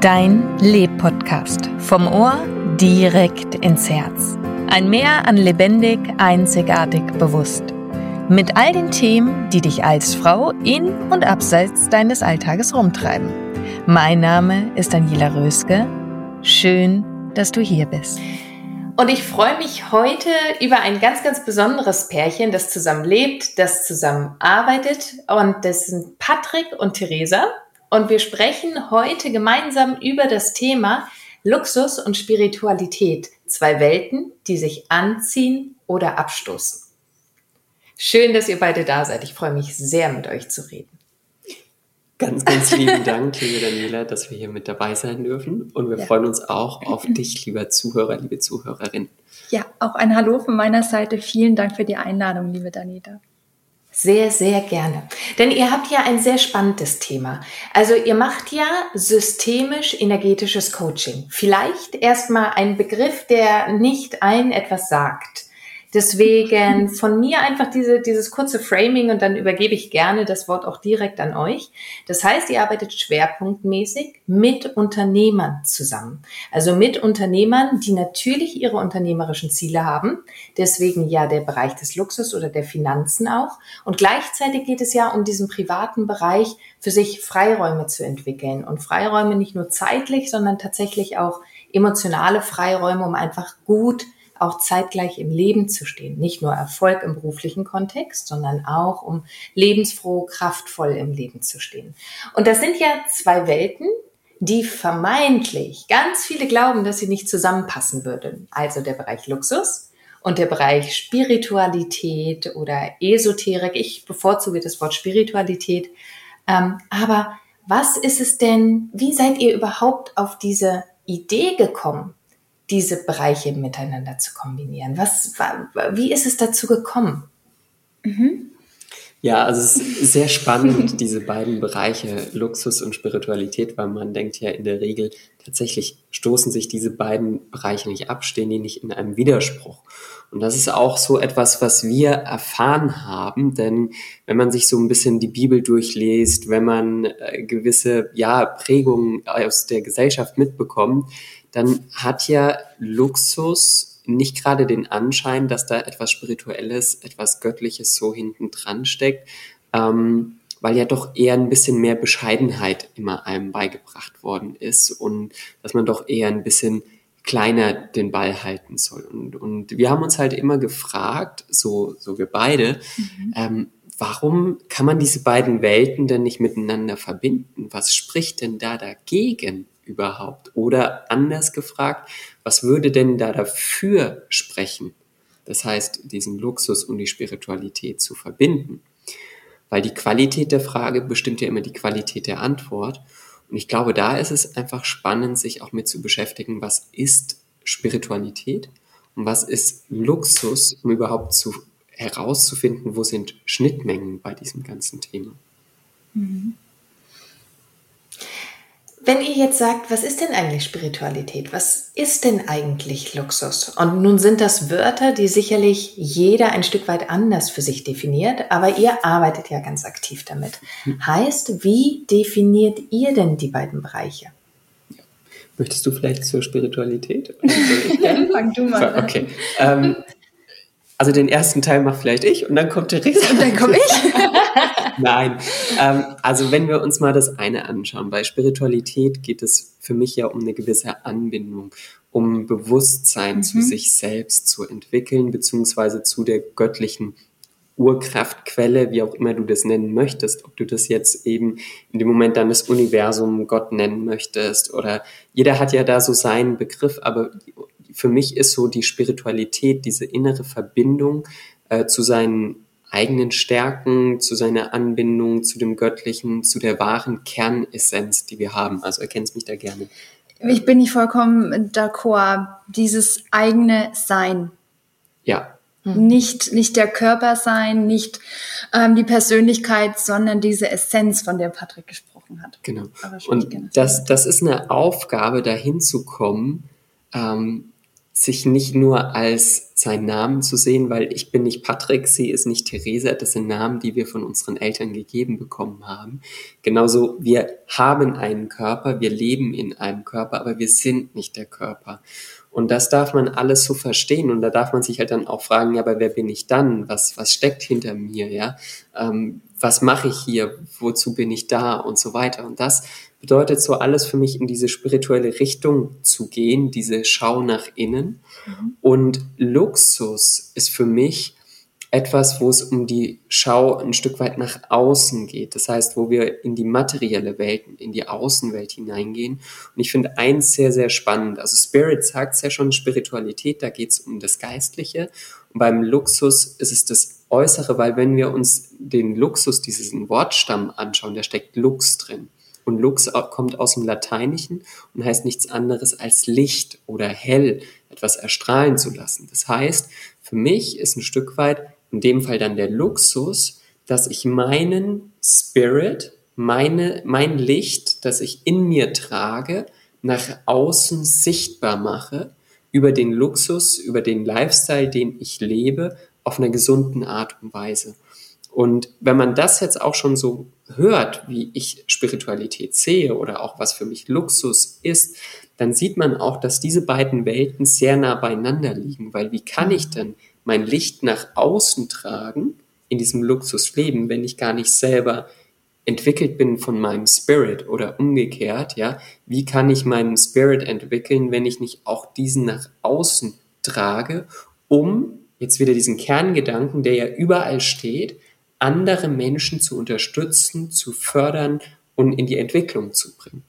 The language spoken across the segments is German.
Dein Leb-Podcast. Vom Ohr direkt ins Herz. Ein Meer an lebendig, einzigartig, bewusst. Mit all den Themen, die dich als Frau in und abseits deines Alltages rumtreiben. Mein Name ist Daniela Röske. Schön, dass du hier bist. Und ich freue mich heute über ein ganz, ganz besonderes Pärchen, das zusammen lebt, das zusammen arbeitet. Und das sind Patrick und Theresa. Und wir sprechen heute gemeinsam über das Thema Luxus und Spiritualität. Zwei Welten, die sich anziehen oder abstoßen. Schön, dass ihr beide da seid. Ich freue mich sehr, mit euch zu reden. Ganz, ganz lieben Dank, liebe Daniela, dass wir hier mit dabei sein dürfen. Und wir ja. freuen uns auch auf dich, lieber Zuhörer, liebe Zuhörerin. Ja, auch ein Hallo von meiner Seite. Vielen Dank für die Einladung, liebe Daniela. Sehr, sehr gerne. Denn ihr habt ja ein sehr spannendes Thema. Also ihr macht ja systemisch energetisches Coaching. Vielleicht erstmal ein Begriff, der nicht allen etwas sagt. Deswegen von mir einfach diese, dieses kurze Framing und dann übergebe ich gerne das Wort auch direkt an euch. Das heißt, ihr arbeitet schwerpunktmäßig mit Unternehmern zusammen. Also mit Unternehmern, die natürlich ihre unternehmerischen Ziele haben. Deswegen ja der Bereich des Luxus oder der Finanzen auch. Und gleichzeitig geht es ja um diesen privaten Bereich, für sich Freiräume zu entwickeln. Und Freiräume nicht nur zeitlich, sondern tatsächlich auch emotionale Freiräume, um einfach gut auch zeitgleich im Leben zu stehen. Nicht nur Erfolg im beruflichen Kontext, sondern auch um lebensfroh, kraftvoll im Leben zu stehen. Und das sind ja zwei Welten, die vermeintlich ganz viele glauben, dass sie nicht zusammenpassen würden. Also der Bereich Luxus und der Bereich Spiritualität oder Esoterik. Ich bevorzuge das Wort Spiritualität. Ähm, aber was ist es denn, wie seid ihr überhaupt auf diese Idee gekommen, diese Bereiche miteinander zu kombinieren? Was, wie ist es dazu gekommen? Mhm. Ja, also es ist sehr spannend, diese beiden Bereiche Luxus und Spiritualität, weil man denkt ja in der Regel, tatsächlich stoßen sich diese beiden Bereiche nicht ab, stehen die nicht in einem Widerspruch. Und das ist auch so etwas, was wir erfahren haben, denn wenn man sich so ein bisschen die Bibel durchliest, wenn man äh, gewisse ja, Prägungen aus der Gesellschaft mitbekommt, dann hat ja Luxus nicht gerade den Anschein, dass da etwas Spirituelles, etwas Göttliches so hinten dran steckt, ähm, weil ja doch eher ein bisschen mehr Bescheidenheit immer einem beigebracht worden ist und dass man doch eher ein bisschen kleiner den Ball halten soll. Und, und wir haben uns halt immer gefragt, so, so wir beide, mhm. ähm, warum kann man diese beiden Welten denn nicht miteinander verbinden? Was spricht denn da dagegen? Überhaupt? Oder anders gefragt, was würde denn da dafür sprechen? Das heißt, diesen Luxus und die Spiritualität zu verbinden. Weil die Qualität der Frage bestimmt ja immer die Qualität der Antwort. Und ich glaube, da ist es einfach spannend, sich auch mit zu beschäftigen, was ist Spiritualität und was ist Luxus, um überhaupt zu, herauszufinden, wo sind Schnittmengen bei diesem ganzen Thema. Mhm. Wenn ihr jetzt sagt, was ist denn eigentlich Spiritualität? Was ist denn eigentlich Luxus? Und nun sind das Wörter, die sicherlich jeder ein Stück weit anders für sich definiert, aber ihr arbeitet ja ganz aktiv damit. Hm. Heißt, wie definiert ihr denn die beiden Bereiche? Möchtest du vielleicht zur Spiritualität? Fang du mal an. Okay. Ähm, also den ersten Teil macht vielleicht ich und dann kommt der Rest. Und dann komme ich. Nein. Ähm, also wenn wir uns mal das eine anschauen, bei Spiritualität geht es für mich ja um eine gewisse Anbindung, um Bewusstsein mhm. zu sich selbst zu entwickeln, beziehungsweise zu der göttlichen Urkraftquelle, wie auch immer du das nennen möchtest, ob du das jetzt eben in dem Moment dann das Universum Gott nennen möchtest oder jeder hat ja da so seinen Begriff, aber für mich ist so die Spiritualität, diese innere Verbindung äh, zu seinen eigenen Stärken, zu seiner Anbindung, zu dem Göttlichen, zu der wahren Kernessenz, die wir haben. Also erkennst mich da gerne. Ich bin nicht vollkommen d'accord. Dieses eigene Sein. Ja. Hm. Nicht, nicht der Körper sein, nicht ähm, die Persönlichkeit, sondern diese Essenz, von der Patrick gesprochen hat. Genau. Und das, das ist eine Aufgabe, dahin zu kommen, ähm, sich nicht nur als seinen Namen zu sehen, weil ich bin nicht Patrick, sie ist nicht Theresa, das sind Namen, die wir von unseren Eltern gegeben bekommen haben. Genauso, wir haben einen Körper, wir leben in einem Körper, aber wir sind nicht der Körper. Und das darf man alles so verstehen und da darf man sich halt dann auch fragen, ja, aber wer bin ich dann? Was, was steckt hinter mir, ja? Ähm, was mache ich hier? Wozu bin ich da? Und so weiter. Und das bedeutet so alles für mich in diese spirituelle Richtung zu gehen, diese Schau nach innen. Mhm. Und Luxus ist für mich etwas, wo es um die Schau ein Stück weit nach außen geht. Das heißt, wo wir in die materielle Welt, in die Außenwelt hineingehen. Und ich finde eins sehr, sehr spannend. Also Spirit sagt es ja schon, Spiritualität, da geht es um das Geistliche. Und beim Luxus ist es das Äußere, weil wenn wir uns den Luxus, diesen Wortstamm anschauen, da steckt Lux drin. Und Lux kommt aus dem Lateinischen und heißt nichts anderes als Licht oder hell, etwas erstrahlen zu lassen. Das heißt, für mich ist ein Stück weit in dem Fall dann der Luxus, dass ich meinen Spirit, meine, mein Licht, das ich in mir trage, nach außen sichtbar mache, über den Luxus, über den Lifestyle, den ich lebe, auf einer gesunden Art und Weise. Und wenn man das jetzt auch schon so hört, wie ich Spiritualität sehe oder auch was für mich Luxus ist, dann sieht man auch, dass diese beiden Welten sehr nah beieinander liegen, weil wie kann ich denn mein Licht nach außen tragen in diesem Luxusleben, wenn ich gar nicht selber entwickelt bin von meinem Spirit oder umgekehrt, ja, wie kann ich meinen Spirit entwickeln, wenn ich nicht auch diesen nach außen trage, um jetzt wieder diesen Kerngedanken, der ja überall steht, andere Menschen zu unterstützen, zu fördern und in die Entwicklung zu bringen.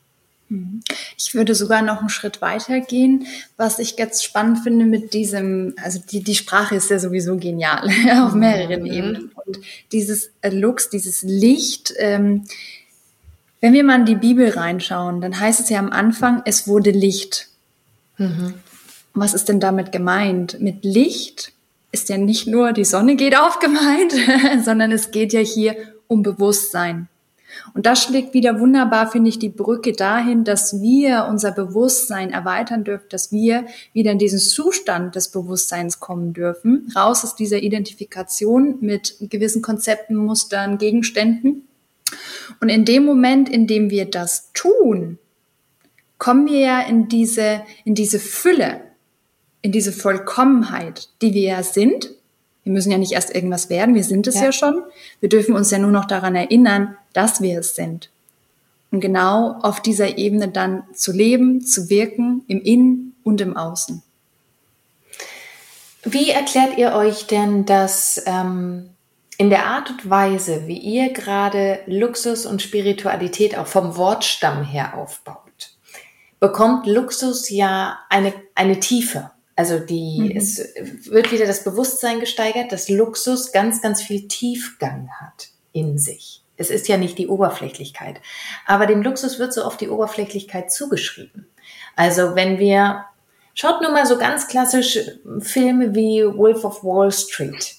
Mhm. Ich würde sogar noch einen Schritt weiter gehen, was ich ganz spannend finde mit diesem, also die, die Sprache ist ja sowieso genial auf mehreren mhm. Ebenen. Und dieses Lux, dieses Licht, ähm, wenn wir mal in die Bibel reinschauen, dann heißt es ja am Anfang, es wurde Licht. Mhm. Was ist denn damit gemeint? Mit Licht ist ja nicht nur die Sonne geht auf gemeint, sondern es geht ja hier um Bewusstsein. Und das schlägt wieder wunderbar, finde ich, die Brücke dahin, dass wir unser Bewusstsein erweitern dürfen, dass wir wieder in diesen Zustand des Bewusstseins kommen dürfen, raus aus dieser Identifikation mit gewissen Konzepten, Mustern, Gegenständen. Und in dem Moment, in dem wir das tun, kommen wir ja in diese, in diese Fülle, in diese Vollkommenheit, die wir ja sind. Wir müssen ja nicht erst irgendwas werden, wir sind es ja. ja schon. Wir dürfen uns ja nur noch daran erinnern, dass wir es sind. Und genau auf dieser Ebene dann zu leben, zu wirken, im Innen und im Außen. Wie erklärt ihr euch denn, dass ähm, in der Art und Weise, wie ihr gerade Luxus und Spiritualität auch vom Wortstamm her aufbaut, bekommt Luxus ja eine, eine Tiefe. Also die, mhm. es wird wieder das Bewusstsein gesteigert, dass Luxus ganz, ganz viel Tiefgang hat in sich. Es ist ja nicht die Oberflächlichkeit. Aber dem Luxus wird so oft die Oberflächlichkeit zugeschrieben. Also wenn wir, schaut nur mal so ganz klassisch Filme wie Wolf of Wall Street.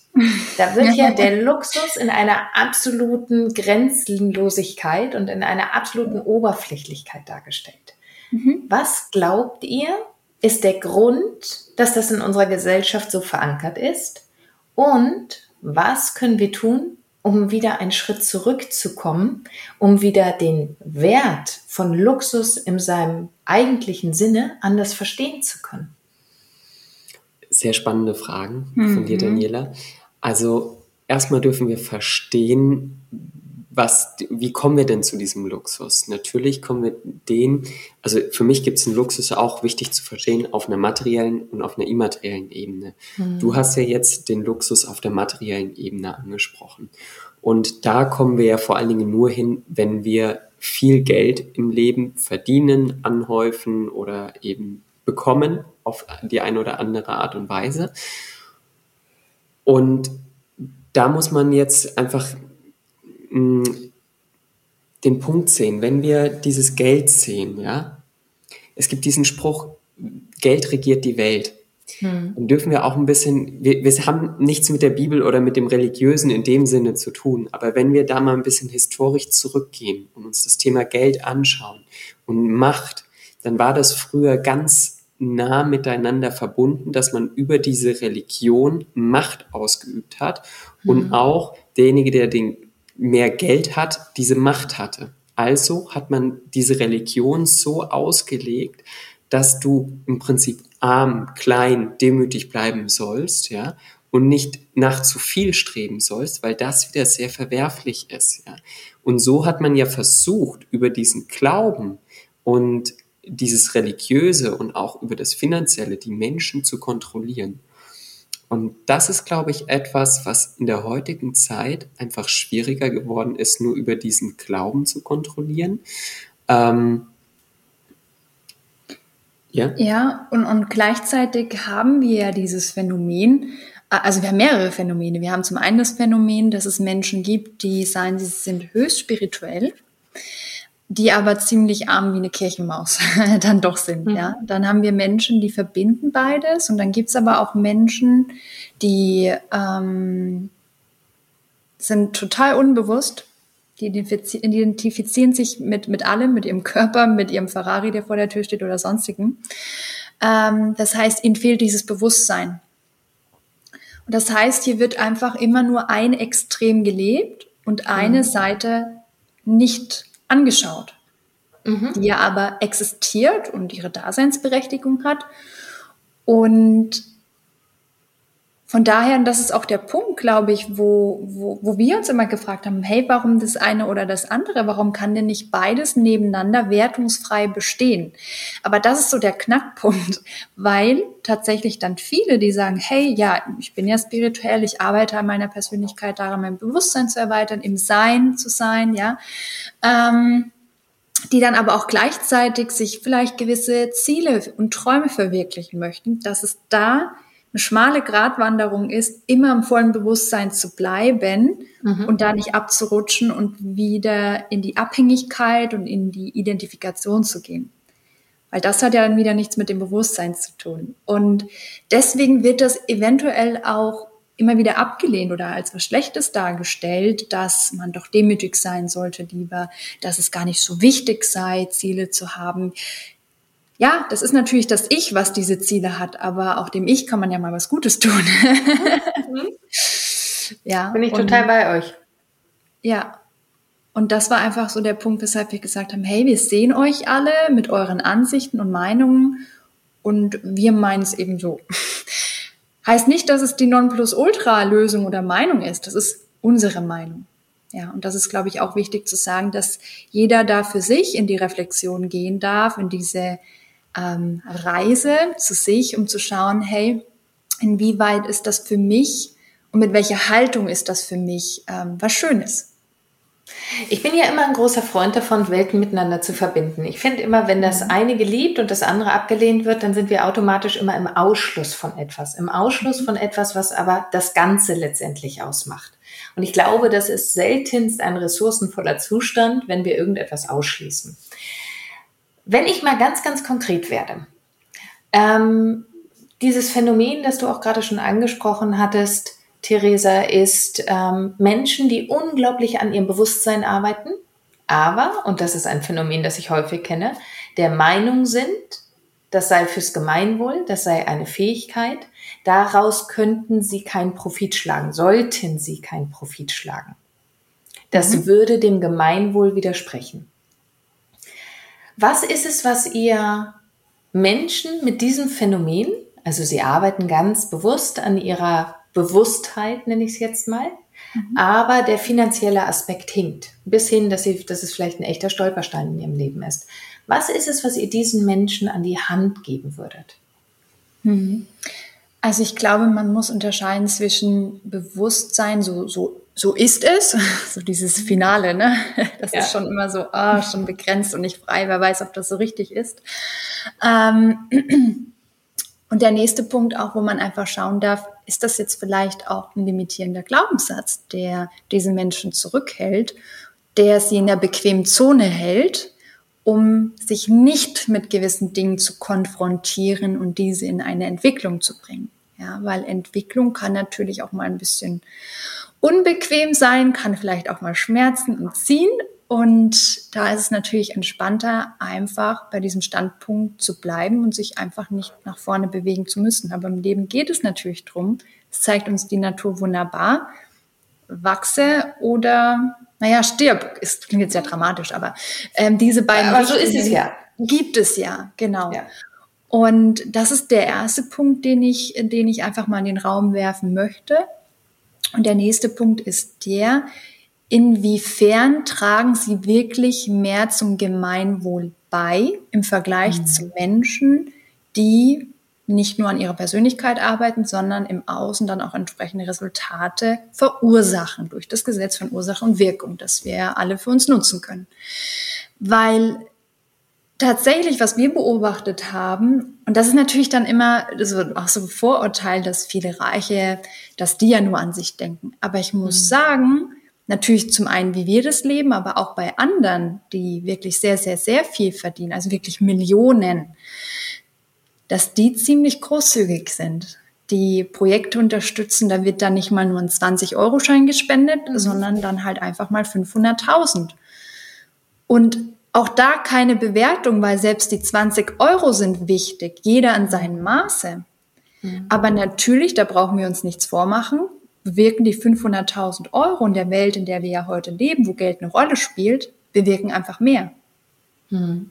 Da wird ja der Luxus in einer absoluten Grenzenlosigkeit und in einer absoluten Oberflächlichkeit dargestellt. Mhm. Was glaubt ihr, ist der Grund, dass das in unserer Gesellschaft so verankert ist? Und was können wir tun, um wieder einen Schritt zurückzukommen, um wieder den Wert von Luxus in seinem eigentlichen Sinne anders verstehen zu können? Sehr spannende Fragen mhm. von dir, mhm. Daniela. Also erstmal dürfen wir verstehen, was, wie kommen wir denn zu diesem Luxus? Natürlich kommen wir den, also für mich gibt es einen Luxus auch wichtig zu verstehen auf einer materiellen und auf einer immateriellen Ebene. Mhm. Du hast ja jetzt den Luxus auf der materiellen Ebene angesprochen. Und da kommen wir ja vor allen Dingen nur hin, wenn wir viel Geld im Leben verdienen, anhäufen oder eben bekommen auf die eine oder andere Art und Weise. Und da muss man jetzt einfach mh, mm, den Punkt sehen, wenn wir dieses Geld sehen, ja, es gibt diesen Spruch, Geld regiert die Welt. Hm. Dann dürfen wir auch ein bisschen, wir, wir haben nichts mit der Bibel oder mit dem Religiösen in dem Sinne zu tun, aber wenn wir da mal ein bisschen historisch zurückgehen und uns das Thema Geld anschauen und Macht, dann war das früher ganz nah miteinander verbunden, dass man über diese Religion Macht ausgeübt hat und hm. auch derjenige, der den mehr Geld hat, diese Macht hatte. Also hat man diese Religion so ausgelegt, dass du im Prinzip arm, klein, demütig bleiben sollst, ja, und nicht nach zu viel streben sollst, weil das wieder sehr verwerflich ist, ja. Und so hat man ja versucht, über diesen Glauben und dieses Religiöse und auch über das Finanzielle die Menschen zu kontrollieren. Und das ist, glaube ich, etwas, was in der heutigen Zeit einfach schwieriger geworden ist, nur über diesen Glauben zu kontrollieren. Ähm, ja, ja und, und gleichzeitig haben wir ja dieses Phänomen, also wir haben mehrere Phänomene. Wir haben zum einen das Phänomen, dass es Menschen gibt, die sagen, sie sind höchst spirituell die aber ziemlich arm wie eine Kirchenmaus dann doch sind. Mhm. Ja, dann haben wir Menschen, die verbinden beides, und dann gibt's aber auch Menschen, die ähm, sind total unbewusst. Die identifizieren sich mit, mit allem, mit ihrem Körper, mit ihrem Ferrari, der vor der Tür steht oder sonstigen. Ähm, das heißt, ihnen fehlt dieses Bewusstsein. Und das heißt, hier wird einfach immer nur ein Extrem gelebt und eine mhm. Seite nicht angeschaut, mhm. die ja aber existiert und ihre Daseinsberechtigung hat. Und von daher, und das ist auch der Punkt, glaube ich, wo, wo, wo wir uns immer gefragt haben, hey, warum das eine oder das andere? Warum kann denn nicht beides nebeneinander wertungsfrei bestehen? Aber das ist so der Knackpunkt, weil tatsächlich dann viele, die sagen, hey, ja, ich bin ja spirituell, ich arbeite an meiner Persönlichkeit daran, mein Bewusstsein zu erweitern, im Sein zu sein, ja, ähm, die dann aber auch gleichzeitig sich vielleicht gewisse Ziele und Träume verwirklichen möchten, dass es da eine schmale Gratwanderung ist, immer im vollen Bewusstsein zu bleiben mhm. und da nicht abzurutschen und wieder in die Abhängigkeit und in die Identifikation zu gehen. Weil das hat ja dann wieder nichts mit dem Bewusstsein zu tun. Und deswegen wird das eventuell auch immer wieder abgelehnt oder als was Schlechtes dargestellt, dass man doch demütig sein sollte lieber, dass es gar nicht so wichtig sei, Ziele zu haben ja, das ist natürlich das Ich, was diese Ziele hat, aber auch dem Ich kann man ja mal was Gutes tun. Ja. Bin ich und, total bei euch. Ja. Und das war einfach so der Punkt, weshalb wir gesagt haben, hey, wir sehen euch alle mit euren Ansichten und Meinungen und wir meinen es eben so. heißt nicht, dass es die Nonplusultra-Lösung oder Meinung ist. Das ist unsere Meinung. Ja, und das ist, glaube ich, auch wichtig zu sagen, dass jeder da für sich in die Reflexion gehen darf, in diese ähm, Reise zu sich, um zu schauen, hey, inwieweit ist das für mich und mit welcher Haltung ist das für mich ähm, was Schönes? Ich bin ja immer ein großer Freund davon, Welten miteinander zu verbinden. Ich finde immer, wenn das mhm. eine geliebt und das andere abgelehnt wird, dann sind wir automatisch immer im Ausschluss von etwas. Im Ausschluss von etwas, was aber das Ganze letztendlich ausmacht. Und ich glaube, das ist seltenst ein ressourcenvoller Zustand, wenn wir irgendetwas ausschließen. Wenn ich mal ganz, ganz konkret werde, ähm, dieses Phänomen, das du auch gerade schon angesprochen hattest, Theresa, ist ähm, Menschen, die unglaublich an ihrem Bewusstsein arbeiten, aber, und das ist ein Phänomen, das ich häufig kenne, der Meinung sind, das sei fürs Gemeinwohl, das sei eine Fähigkeit, daraus könnten sie keinen Profit schlagen, sollten sie keinen Profit schlagen. Das mhm. würde dem Gemeinwohl widersprechen. Was ist es, was ihr Menschen mit diesem Phänomen, also sie arbeiten ganz bewusst an ihrer Bewusstheit, nenne ich es jetzt mal, mhm. aber der finanzielle Aspekt hinkt, bis hin, dass, sie, dass es vielleicht ein echter Stolperstein in ihrem Leben ist. Was ist es, was ihr diesen Menschen an die Hand geben würdet? Mhm. Also ich glaube, man muss unterscheiden zwischen Bewusstsein, so, so, so ist es, so dieses Finale, ne? Das ja. ist schon immer so, ah, schon begrenzt und nicht frei, wer weiß, ob das so richtig ist. Ähm, und der nächste Punkt auch, wo man einfach schauen darf, ist das jetzt vielleicht auch ein limitierender Glaubenssatz, der diese Menschen zurückhält, der sie in der bequemen Zone hält, um sich nicht mit gewissen Dingen zu konfrontieren und diese in eine Entwicklung zu bringen. Ja, weil Entwicklung kann natürlich auch mal ein bisschen unbequem sein, kann vielleicht auch mal schmerzen und ziehen, und da ist es natürlich entspannter, einfach bei diesem Standpunkt zu bleiben und sich einfach nicht nach vorne bewegen zu müssen. Aber im Leben geht es natürlich drum. Es zeigt uns die Natur wunderbar. Wachse oder, naja, stirb. Es klingt jetzt sehr dramatisch, aber ähm, diese beiden. Aber so ist es ja. Gibt es ja, genau. Ja. Und das ist der erste Punkt, den ich, den ich einfach mal in den Raum werfen möchte. Und der nächste Punkt ist der, inwiefern tragen sie wirklich mehr zum Gemeinwohl bei im Vergleich mhm. zu Menschen, die nicht nur an ihrer Persönlichkeit arbeiten, sondern im Außen dann auch entsprechende Resultate verursachen durch das Gesetz von Ursache und Wirkung, das wir alle für uns nutzen können. Weil tatsächlich, was wir beobachtet haben, und das ist natürlich dann immer so, auch so ein Vorurteil, dass viele Reiche, dass die ja nur an sich denken. Aber ich muss mhm. sagen, Natürlich zum einen, wie wir das leben, aber auch bei anderen, die wirklich sehr, sehr, sehr viel verdienen, also wirklich Millionen, dass die ziemlich großzügig sind. Die Projekte unterstützen, da wird dann nicht mal nur ein 20-Euro-Schein gespendet, mhm. sondern dann halt einfach mal 500.000. Und auch da keine Bewertung, weil selbst die 20 Euro sind wichtig, jeder an seinem Maße. Mhm. Aber natürlich, da brauchen wir uns nichts vormachen, bewirken die 500.000 Euro in der Welt, in der wir ja heute leben, wo Geld eine Rolle spielt, bewirken einfach mehr. Hm.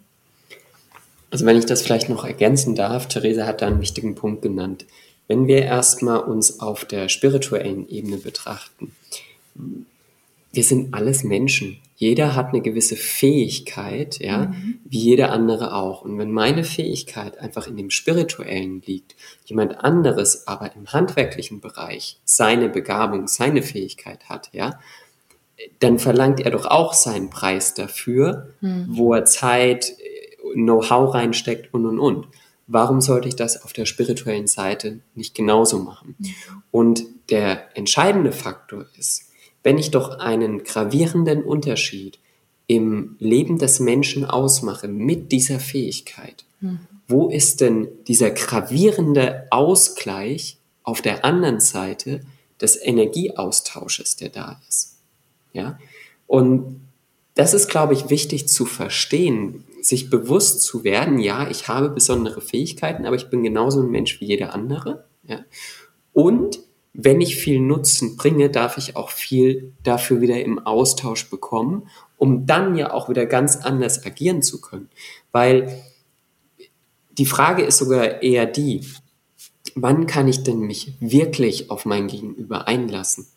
Also wenn ich das vielleicht noch ergänzen darf, Theresa hat da einen wichtigen Punkt genannt. Wenn wir erstmal uns auf der spirituellen Ebene betrachten, wir sind alles Menschen jeder hat eine gewisse Fähigkeit, ja, mhm. wie jeder andere auch. Und wenn meine Fähigkeit einfach in dem Spirituellen liegt, jemand anderes aber im handwerklichen Bereich seine Begabung, seine Fähigkeit hat, ja, dann verlangt er doch auch seinen Preis dafür, mhm. wo er Zeit, Know-how reinsteckt und und und. Warum sollte ich das auf der spirituellen Seite nicht genauso machen? Mhm. Und der entscheidende Faktor ist, wenn ich doch einen gravierenden Unterschied im Leben des Menschen ausmache mit dieser Fähigkeit, mhm. wo ist denn dieser gravierende Ausgleich auf der anderen Seite des Energieaustausches, der da ist? Ja? Und das ist, glaube ich, wichtig zu verstehen, sich bewusst zu werden, ja, ich habe besondere Fähigkeiten, aber ich bin genauso ein Mensch wie jeder andere. Ja? Und wenn ich viel Nutzen bringe, darf ich auch viel dafür wieder im Austausch bekommen, um dann ja auch wieder ganz anders agieren zu können. Weil die Frage ist sogar eher die, wann kann ich denn mich wirklich auf mein Gegenüber einlassen?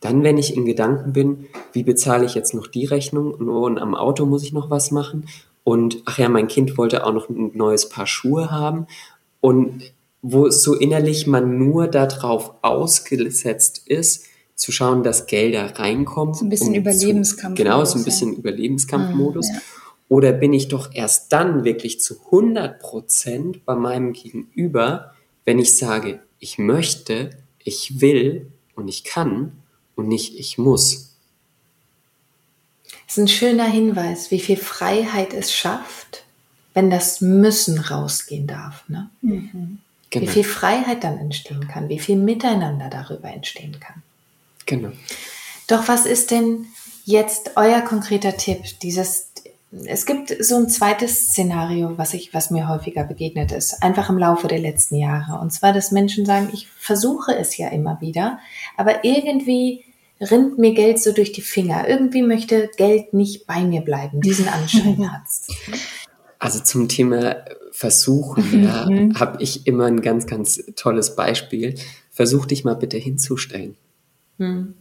Dann, wenn ich in Gedanken bin, wie bezahle ich jetzt noch die Rechnung und, und am Auto muss ich noch was machen und ach ja, mein Kind wollte auch noch ein neues Paar Schuhe haben und wo so innerlich man nur darauf ausgesetzt ist, zu schauen, dass Gelder reinkommen. So ein bisschen um Überlebenskampf. Genau, so ein bisschen ja. Überlebenskampfmodus. Ja. Oder bin ich doch erst dann wirklich zu 100 Prozent bei meinem Gegenüber, wenn ich sage, ich möchte, ich will und ich kann und nicht ich muss. Das ist ein schöner Hinweis, wie viel Freiheit es schafft, wenn das Müssen rausgehen darf. Ne? Mhm. Genau. Wie viel Freiheit dann entstehen kann, wie viel Miteinander darüber entstehen kann. Genau. Doch was ist denn jetzt euer konkreter Tipp? Dieses, es gibt so ein zweites Szenario, was ich, was mir häufiger begegnet ist, einfach im Laufe der letzten Jahre. Und zwar, dass Menschen sagen, ich versuche es ja immer wieder, aber irgendwie rinnt mir Geld so durch die Finger. Irgendwie möchte Geld nicht bei mir bleiben. Diesen Anschein hat's. Also zum Thema Versuchen, ja, mhm. habe ich immer ein ganz, ganz tolles Beispiel. Versuch dich mal bitte hinzustellen. Mhm.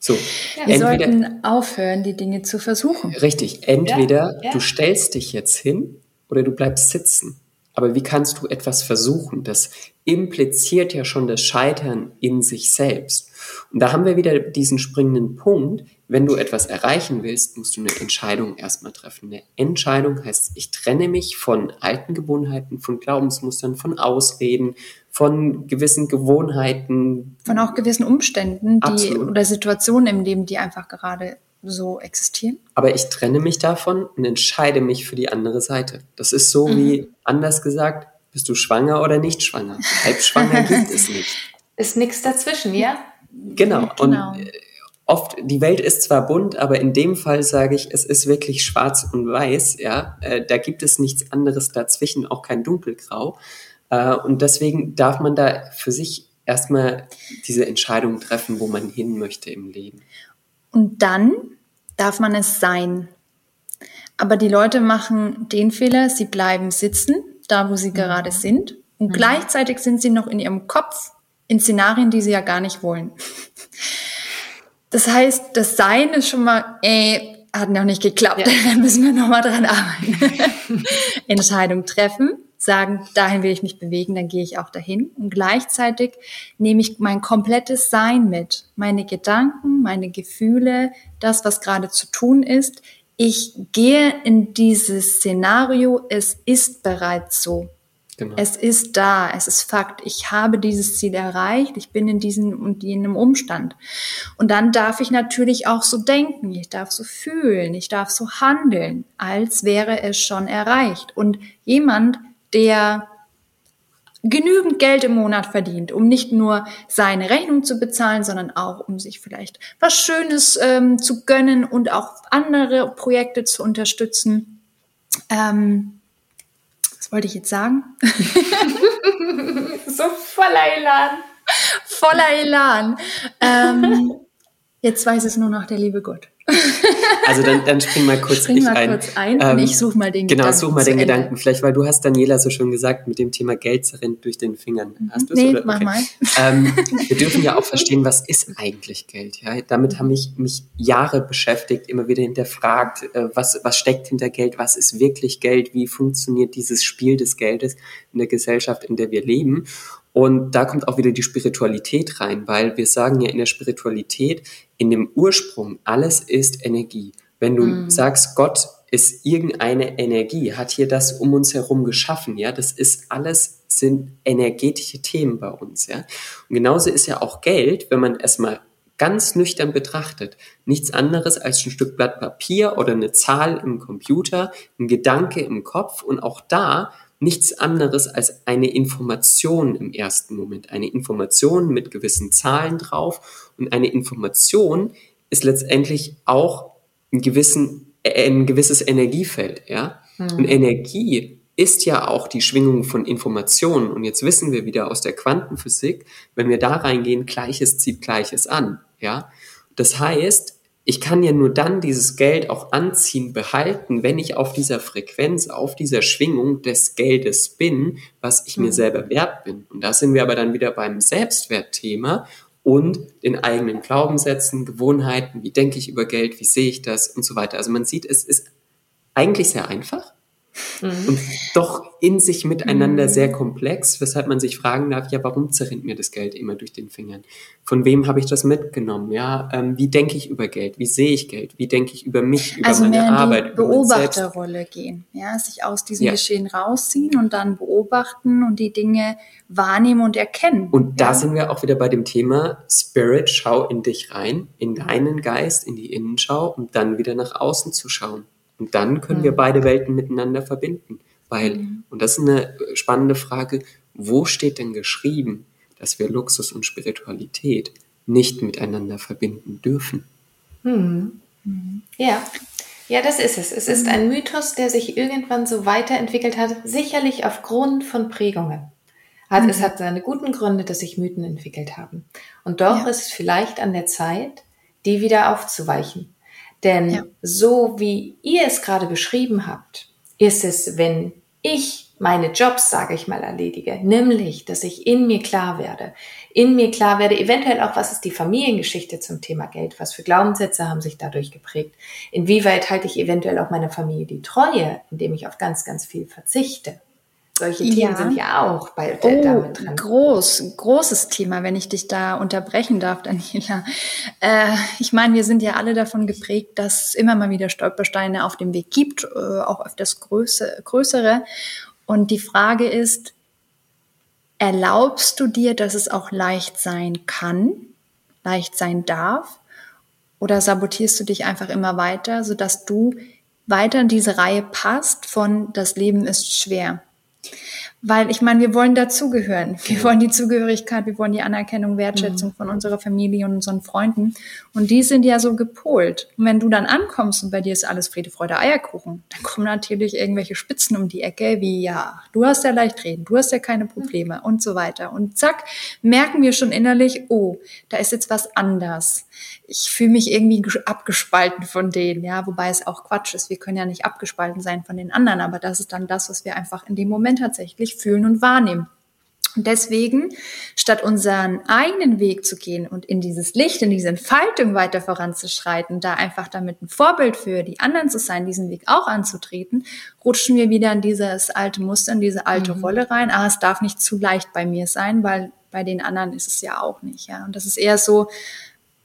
So, ja, wir entweder, sollten aufhören, die Dinge zu versuchen. Richtig. Entweder ja, ja. du stellst dich jetzt hin oder du bleibst sitzen. Aber wie kannst du etwas versuchen? Das impliziert ja schon das Scheitern in sich selbst. Und da haben wir wieder diesen springenden Punkt. Wenn du etwas erreichen willst, musst du eine Entscheidung erstmal treffen. Eine Entscheidung heißt, ich trenne mich von alten Gewohnheiten, von Glaubensmustern, von Ausreden, von gewissen Gewohnheiten. Von auch gewissen Umständen die, oder Situationen im Leben, die einfach gerade so existieren. Aber ich trenne mich davon und entscheide mich für die andere Seite. Das ist so mhm. wie anders gesagt, bist du schwanger oder nicht schwanger? Halbschwanger gibt es nicht. Ist nichts dazwischen, ja? Genau. genau. Und äh, oft, die Welt ist zwar bunt, aber in dem Fall sage ich, es ist wirklich schwarz und weiß, ja. Äh, da gibt es nichts anderes dazwischen, auch kein Dunkelgrau. Äh, und deswegen darf man da für sich erstmal diese Entscheidung treffen, wo man hin möchte im Leben. Und dann darf man es sein. Aber die Leute machen den Fehler, sie bleiben sitzen, da wo sie mhm. gerade sind. Und mhm. gleichzeitig sind sie noch in ihrem Kopf in Szenarien, die sie ja gar nicht wollen. Das heißt, das Sein ist schon mal, ey, hat noch nicht geklappt. Ja. Da müssen wir nochmal dran arbeiten. Entscheidung treffen sagen, dahin will ich mich bewegen, dann gehe ich auch dahin. Und gleichzeitig nehme ich mein komplettes Sein mit, meine Gedanken, meine Gefühle, das, was gerade zu tun ist. Ich gehe in dieses Szenario, es ist bereits so. Genau. Es ist da, es ist Fakt. Ich habe dieses Ziel erreicht, ich bin in diesem und jenem Umstand. Und dann darf ich natürlich auch so denken, ich darf so fühlen, ich darf so handeln, als wäre es schon erreicht. Und jemand, der genügend Geld im Monat verdient, um nicht nur seine Rechnung zu bezahlen, sondern auch um sich vielleicht was Schönes ähm, zu gönnen und auch andere Projekte zu unterstützen. Ähm, wollte ich jetzt sagen? so voller Elan. Voller Elan. Ähm, jetzt weiß es nur noch der liebe Gott. Also dann, dann spring mal kurz spring mal ein. kurz ein ähm, und ich suche mal den genau, Gedanken. Genau, such mal den Ende. Gedanken. Vielleicht, weil du hast Daniela so schön gesagt, mit dem Thema Geld zerrinnt durch den Fingern. Mhm. Hast du nee, oder? mach okay. mal. Ähm, wir dürfen ja auch verstehen, was ist eigentlich Geld? Ja, damit habe ich mich Jahre beschäftigt, immer wieder hinterfragt, äh, was, was steckt hinter Geld? Was ist wirklich Geld? Wie funktioniert dieses Spiel des Geldes in der Gesellschaft, in der wir leben? Und da kommt auch wieder die Spiritualität rein, weil wir sagen ja in der Spiritualität, in dem Ursprung, alles ist Energie. Wenn du mhm. sagst, Gott ist irgendeine Energie, hat hier das um uns herum geschaffen, ja, das ist alles, sind energetische Themen bei uns, ja. Und genauso ist ja auch Geld, wenn man es mal ganz nüchtern betrachtet, nichts anderes als ein Stück Blatt Papier oder eine Zahl im Computer, ein Gedanke im Kopf und auch da nichts anderes als eine Information im ersten Moment. Eine Information mit gewissen Zahlen drauf und eine Information ist letztendlich auch ein, gewissen, äh, ein gewisses Energiefeld. Ja? Mhm. Und Energie ist ja auch die Schwingung von Informationen. Und jetzt wissen wir wieder aus der Quantenphysik, wenn wir da reingehen, Gleiches zieht Gleiches an. Ja? Das heißt, ich kann ja nur dann dieses Geld auch anziehen, behalten, wenn ich auf dieser Frequenz, auf dieser Schwingung des Geldes bin, was ich mhm. mir selber wert bin. Und da sind wir aber dann wieder beim Selbstwertthema und den eigenen Glaubenssätzen, Gewohnheiten, wie denke ich über Geld, wie sehe ich das und so weiter. Also man sieht, es ist eigentlich sehr einfach, Mhm. Und doch in sich miteinander mhm. sehr komplex, weshalb man sich fragen darf, ja, warum zerrinnt mir das Geld immer durch den Fingern? Von wem habe ich das mitgenommen? Ja, ähm, wie denke ich über Geld? Wie sehe ich Geld? Wie denke ich über mich, über also meine mehr in Arbeit? Die Beobachterrolle gehen, ja, sich aus diesem ja. Geschehen rausziehen und dann beobachten und die Dinge wahrnehmen und erkennen. Und da ja. sind wir auch wieder bei dem Thema Spirit, schau in dich rein, in deinen Geist, in die Innenschau, um dann wieder nach außen zu schauen. Und dann können mhm. wir beide Welten miteinander verbinden. Weil, mhm. und das ist eine spannende Frage, wo steht denn geschrieben, dass wir Luxus und Spiritualität nicht miteinander verbinden dürfen? Mhm. Ja. Ja, das ist es. Es ist ein Mythos, der sich irgendwann so weiterentwickelt hat, sicherlich aufgrund von Prägungen. Hat, mhm. Es hat seine guten Gründe, dass sich Mythen entwickelt haben. Und doch ja. ist es vielleicht an der Zeit, die wieder aufzuweichen. Denn ja. so wie ihr es gerade beschrieben habt, ist es, wenn ich meine Jobs, sage ich mal, erledige, nämlich, dass ich in mir klar werde, in mir klar werde, eventuell auch, was ist die Familiengeschichte zum Thema Geld, was für Glaubenssätze haben sich dadurch geprägt, inwieweit halte ich eventuell auch meiner Familie die Treue, indem ich auf ganz, ganz viel verzichte. Solche Themen ja. sind ja auch bei oh, damit drin. Groß, großes Thema, wenn ich dich da unterbrechen darf, Daniela. Äh, ich meine, wir sind ja alle davon geprägt, dass es immer mal wieder Stolpersteine auf dem Weg gibt, äh, auch öfters Größe, größere. Und die Frage ist, erlaubst du dir, dass es auch leicht sein kann, leicht sein darf? Oder sabotierst du dich einfach immer weiter, sodass du weiter in diese Reihe passt von das Leben ist schwer? Weil ich meine, wir wollen dazugehören. Wir wollen die Zugehörigkeit, wir wollen die Anerkennung, Wertschätzung mhm. von unserer Familie und unseren Freunden. Und die sind ja so gepolt. Und wenn du dann ankommst und bei dir ist alles Friede, Freude, Eierkuchen, dann kommen natürlich irgendwelche Spitzen um die Ecke, wie ja, du hast ja leicht reden, du hast ja keine Probleme mhm. und so weiter. Und zack, merken wir schon innerlich, oh, da ist jetzt was anders ich fühle mich irgendwie abgespalten von denen, ja, wobei es auch Quatsch ist. Wir können ja nicht abgespalten sein von den anderen, aber das ist dann das, was wir einfach in dem Moment tatsächlich fühlen und wahrnehmen. Und deswegen, statt unseren eigenen Weg zu gehen und in dieses Licht, in diese Entfaltung weiter voranzuschreiten, da einfach damit ein Vorbild für die anderen zu sein, diesen Weg auch anzutreten, rutschen wir wieder in dieses alte Muster, in diese alte mhm. Rolle rein. Ah, es darf nicht zu leicht bei mir sein, weil bei den anderen ist es ja auch nicht, ja. Und das ist eher so,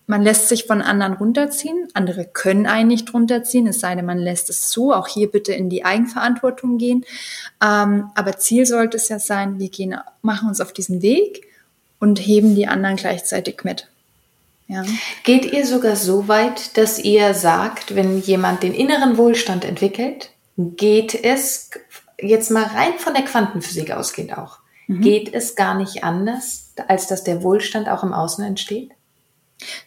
man lässt sich von anderen runterziehen. Andere können einen nicht runterziehen, es sei denn, man lässt es zu. Auch hier bitte in die Eigenverantwortung gehen. Ähm, aber Ziel sollte es ja sein, wir gehen, machen uns auf diesen Weg und heben die anderen gleichzeitig mit. Ja. Geht ihr sogar so weit, dass ihr sagt, wenn jemand den inneren Wohlstand entwickelt, geht es jetzt mal rein von der Quantenphysik ausgehend auch, mhm. geht es gar nicht anders, als dass der Wohlstand auch im Außen entsteht?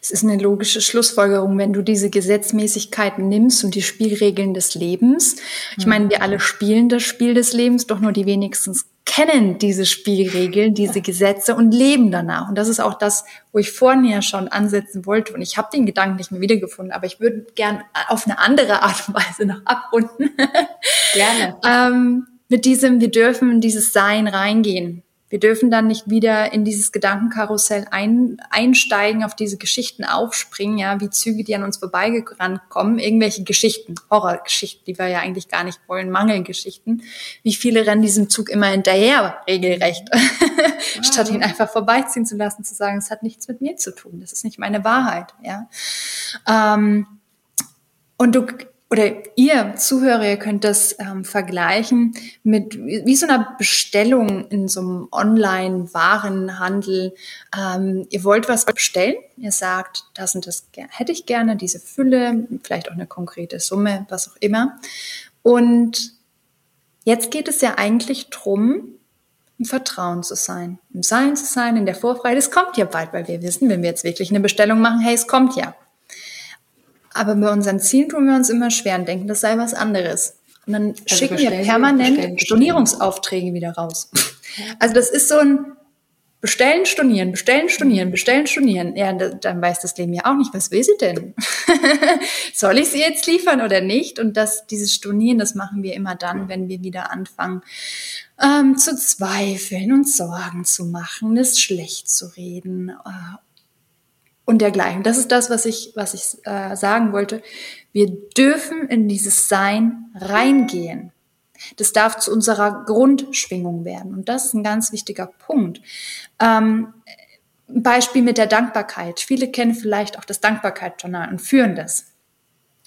Es ist eine logische Schlussfolgerung, wenn du diese Gesetzmäßigkeiten nimmst und die Spielregeln des Lebens. Ich meine, wir alle spielen das Spiel des Lebens, doch nur die wenigstens kennen diese Spielregeln, diese Gesetze und leben danach. Und das ist auch das, wo ich vorhin ja schon ansetzen wollte. Und ich habe den Gedanken nicht mehr wiedergefunden, aber ich würde gern auf eine andere Art und Weise noch abrunden. Gerne. ähm, mit diesem, wir dürfen in dieses Sein reingehen. Wir dürfen dann nicht wieder in dieses Gedankenkarussell ein, einsteigen, auf diese Geschichten aufspringen, ja, wie Züge, die an uns vorbeigerannt kommen, irgendwelche Geschichten, Horrorgeschichten, die wir ja eigentlich gar nicht wollen, Mangelgeschichten. Wie viele rennen diesem Zug immer hinterher, regelrecht, ah. statt ihn einfach vorbeiziehen zu lassen, zu sagen, es hat nichts mit mir zu tun, das ist nicht meine Wahrheit, ja. Ähm, und du oder ihr Zuhörer, ihr könnt das ähm, vergleichen mit wie so einer Bestellung in so einem Online-Warenhandel. Ähm, ihr wollt was bestellen, ihr sagt, das und das hätte ich gerne, diese Fülle, vielleicht auch eine konkrete Summe, was auch immer. Und jetzt geht es ja eigentlich drum, im Vertrauen zu sein, im Sein zu sein, in der Vorfreude. Es kommt ja bald, weil wir wissen, wenn wir jetzt wirklich eine Bestellung machen, hey, es kommt ja. Aber bei unseren Zielen tun wir uns immer schwer und denken, das sei was anderes. Und dann also schicken wir permanent bestellen, Stornierungsaufträge wieder raus. Also das ist so ein Bestellen, stornieren, bestellen, stornieren, bestellen, stornieren. Ja, dann weiß das Leben ja auch nicht, was will sie denn? Soll ich sie jetzt liefern oder nicht? Und das, dieses Stornieren, das machen wir immer dann, wenn wir wieder anfangen ähm, zu zweifeln und Sorgen zu machen, es schlecht zu reden äh, und dergleichen. Das ist das, was ich, was ich äh, sagen wollte. Wir dürfen in dieses Sein reingehen. Das darf zu unserer Grundschwingung werden. Und das ist ein ganz wichtiger Punkt. Ähm, Beispiel mit der Dankbarkeit. Viele kennen vielleicht auch das Dankbarkeitsjournal und führen das.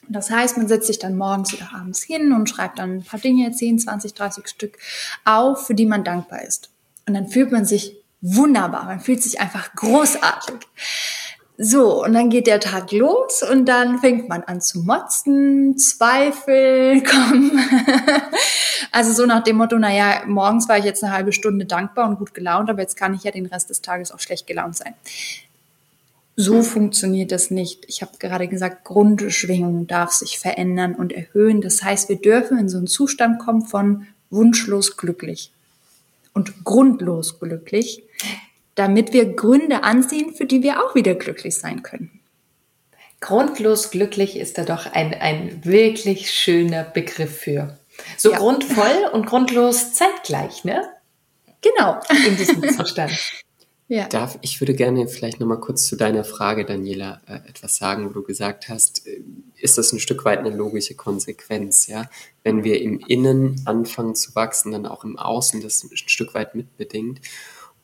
Das heißt, man setzt sich dann morgens oder abends hin und schreibt dann ein paar Dinge, 10, 20, 30 Stück auf, für die man dankbar ist. Und dann fühlt man sich wunderbar, man fühlt sich einfach großartig. So, und dann geht der Tag los und dann fängt man an zu motzen, Zweifel kommen. also so nach dem Motto, naja, morgens war ich jetzt eine halbe Stunde dankbar und gut gelaunt, aber jetzt kann ich ja den Rest des Tages auch schlecht gelaunt sein. So funktioniert das nicht. Ich habe gerade gesagt, Grundschwingung darf sich verändern und erhöhen. Das heißt, wir dürfen in so einen Zustand kommen von wunschlos glücklich und grundlos glücklich damit wir Gründe ansehen, für die wir auch wieder glücklich sein können. Grundlos glücklich ist da doch ein, ein wirklich schöner Begriff für. So ja. grundvoll und grundlos zeitgleich, ne? Genau. In diesem Zustand. Ja. Darf, ich würde gerne vielleicht nochmal kurz zu deiner Frage, Daniela, äh, etwas sagen, wo du gesagt hast, äh, ist das ein Stück weit eine logische Konsequenz, ja? Wenn wir im Innen anfangen zu wachsen, dann auch im Außen das ein Stück weit mitbedingt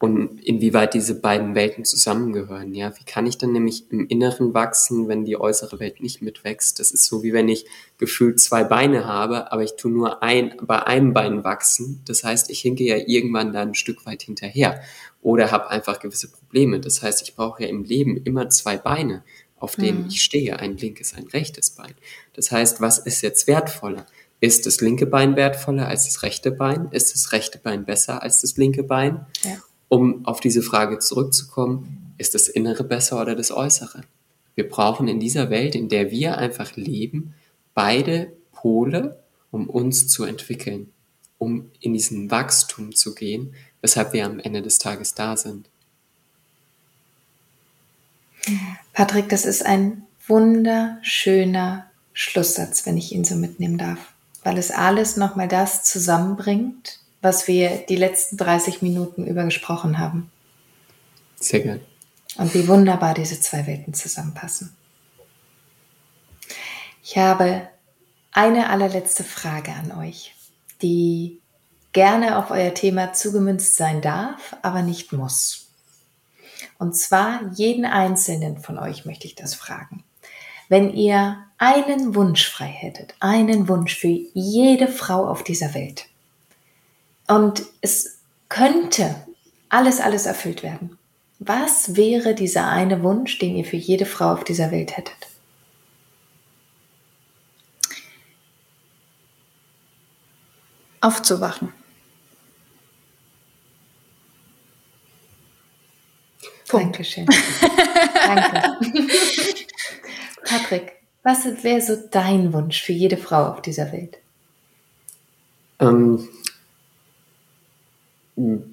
und inwieweit diese beiden Welten zusammengehören. Ja, wie kann ich dann nämlich im Inneren wachsen, wenn die äußere Welt nicht mitwächst? Das ist so wie wenn ich gefühlt zwei Beine habe, aber ich tue nur ein bei einem Bein wachsen. Das heißt, ich hinke ja irgendwann da ein Stück weit hinterher oder habe einfach gewisse Probleme. Das heißt, ich brauche ja im Leben immer zwei Beine, auf denen mhm. ich stehe, ein linkes, ein rechtes Bein. Das heißt, was ist jetzt wertvoller? Ist das linke Bein wertvoller als das rechte Bein? Ist das rechte Bein besser als das linke Bein? Ja um auf diese Frage zurückzukommen, ist das Innere besser oder das Äußere? Wir brauchen in dieser Welt, in der wir einfach leben, beide Pole, um uns zu entwickeln, um in diesen Wachstum zu gehen, weshalb wir am Ende des Tages da sind. Patrick, das ist ein wunderschöner Schlusssatz, wenn ich ihn so mitnehmen darf, weil es alles nochmal das zusammenbringt, was wir die letzten 30 Minuten über gesprochen haben. Sehr gern. Und wie wunderbar diese zwei Welten zusammenpassen. Ich habe eine allerletzte Frage an euch, die gerne auf euer Thema zugemünzt sein darf, aber nicht muss. Und zwar jeden einzelnen von euch möchte ich das fragen. Wenn ihr einen Wunsch frei hättet, einen Wunsch für jede Frau auf dieser Welt, und es könnte alles, alles erfüllt werden. Was wäre dieser eine Wunsch, den ihr für jede Frau auf dieser Welt hättet? Aufzuwachen. Punkt. Dankeschön. Danke. Patrick, was wäre so dein Wunsch für jede Frau auf dieser Welt? Ähm,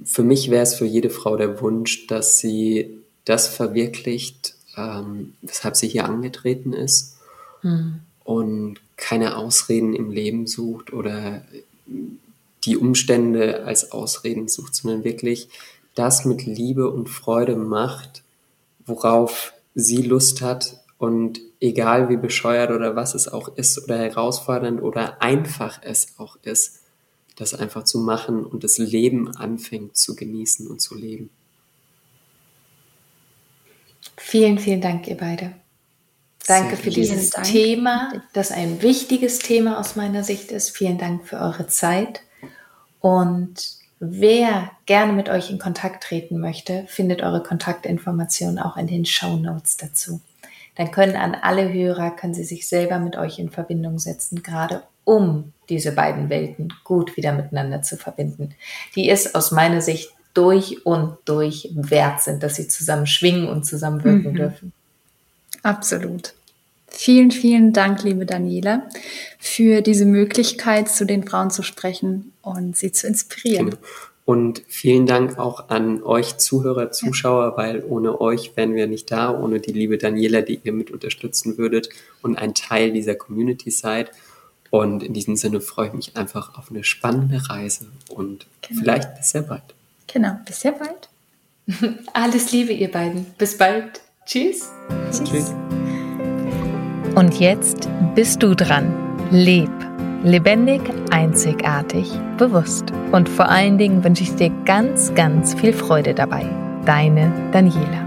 für mich wäre es für jede Frau der Wunsch, dass sie das verwirklicht, ähm, weshalb sie hier angetreten ist mhm. und keine Ausreden im Leben sucht oder die Umstände als Ausreden sucht, sondern wirklich das mit Liebe und Freude macht, worauf sie Lust hat und egal wie bescheuert oder was es auch ist oder herausfordernd oder einfach es auch ist, das einfach zu machen und das Leben anfängt zu genießen und zu leben. Vielen, vielen Dank, ihr beide. Danke Sehr für dieses Dank. Thema, das ein wichtiges Thema aus meiner Sicht ist. Vielen Dank für eure Zeit. Und wer gerne mit euch in Kontakt treten möchte, findet eure Kontaktinformationen auch in den Show Notes dazu. Dann können an alle Hörer, können sie sich selber mit euch in Verbindung setzen, gerade um diese beiden Welten gut wieder miteinander zu verbinden, die es aus meiner Sicht durch und durch wert sind, dass sie zusammen schwingen und zusammen wirken mhm. dürfen. Absolut. Vielen, vielen Dank, liebe Daniela, für diese Möglichkeit, zu den Frauen zu sprechen und sie zu inspirieren. Genau. Und vielen Dank auch an euch Zuhörer, Zuschauer, ja. weil ohne euch wären wir nicht da, ohne die liebe Daniela, die ihr mit unterstützen würdet und ein Teil dieser Community seid. Und in diesem Sinne freue ich mich einfach auf eine spannende Reise und genau. vielleicht bis sehr bald. Genau, bis sehr bald. Alles Liebe, ihr beiden. Bis bald. Tschüss. Tschüss. Tschüss. Und jetzt bist du dran. Leb. Lebendig, einzigartig, bewusst. Und vor allen Dingen wünsche ich dir ganz, ganz viel Freude dabei. Deine Daniela.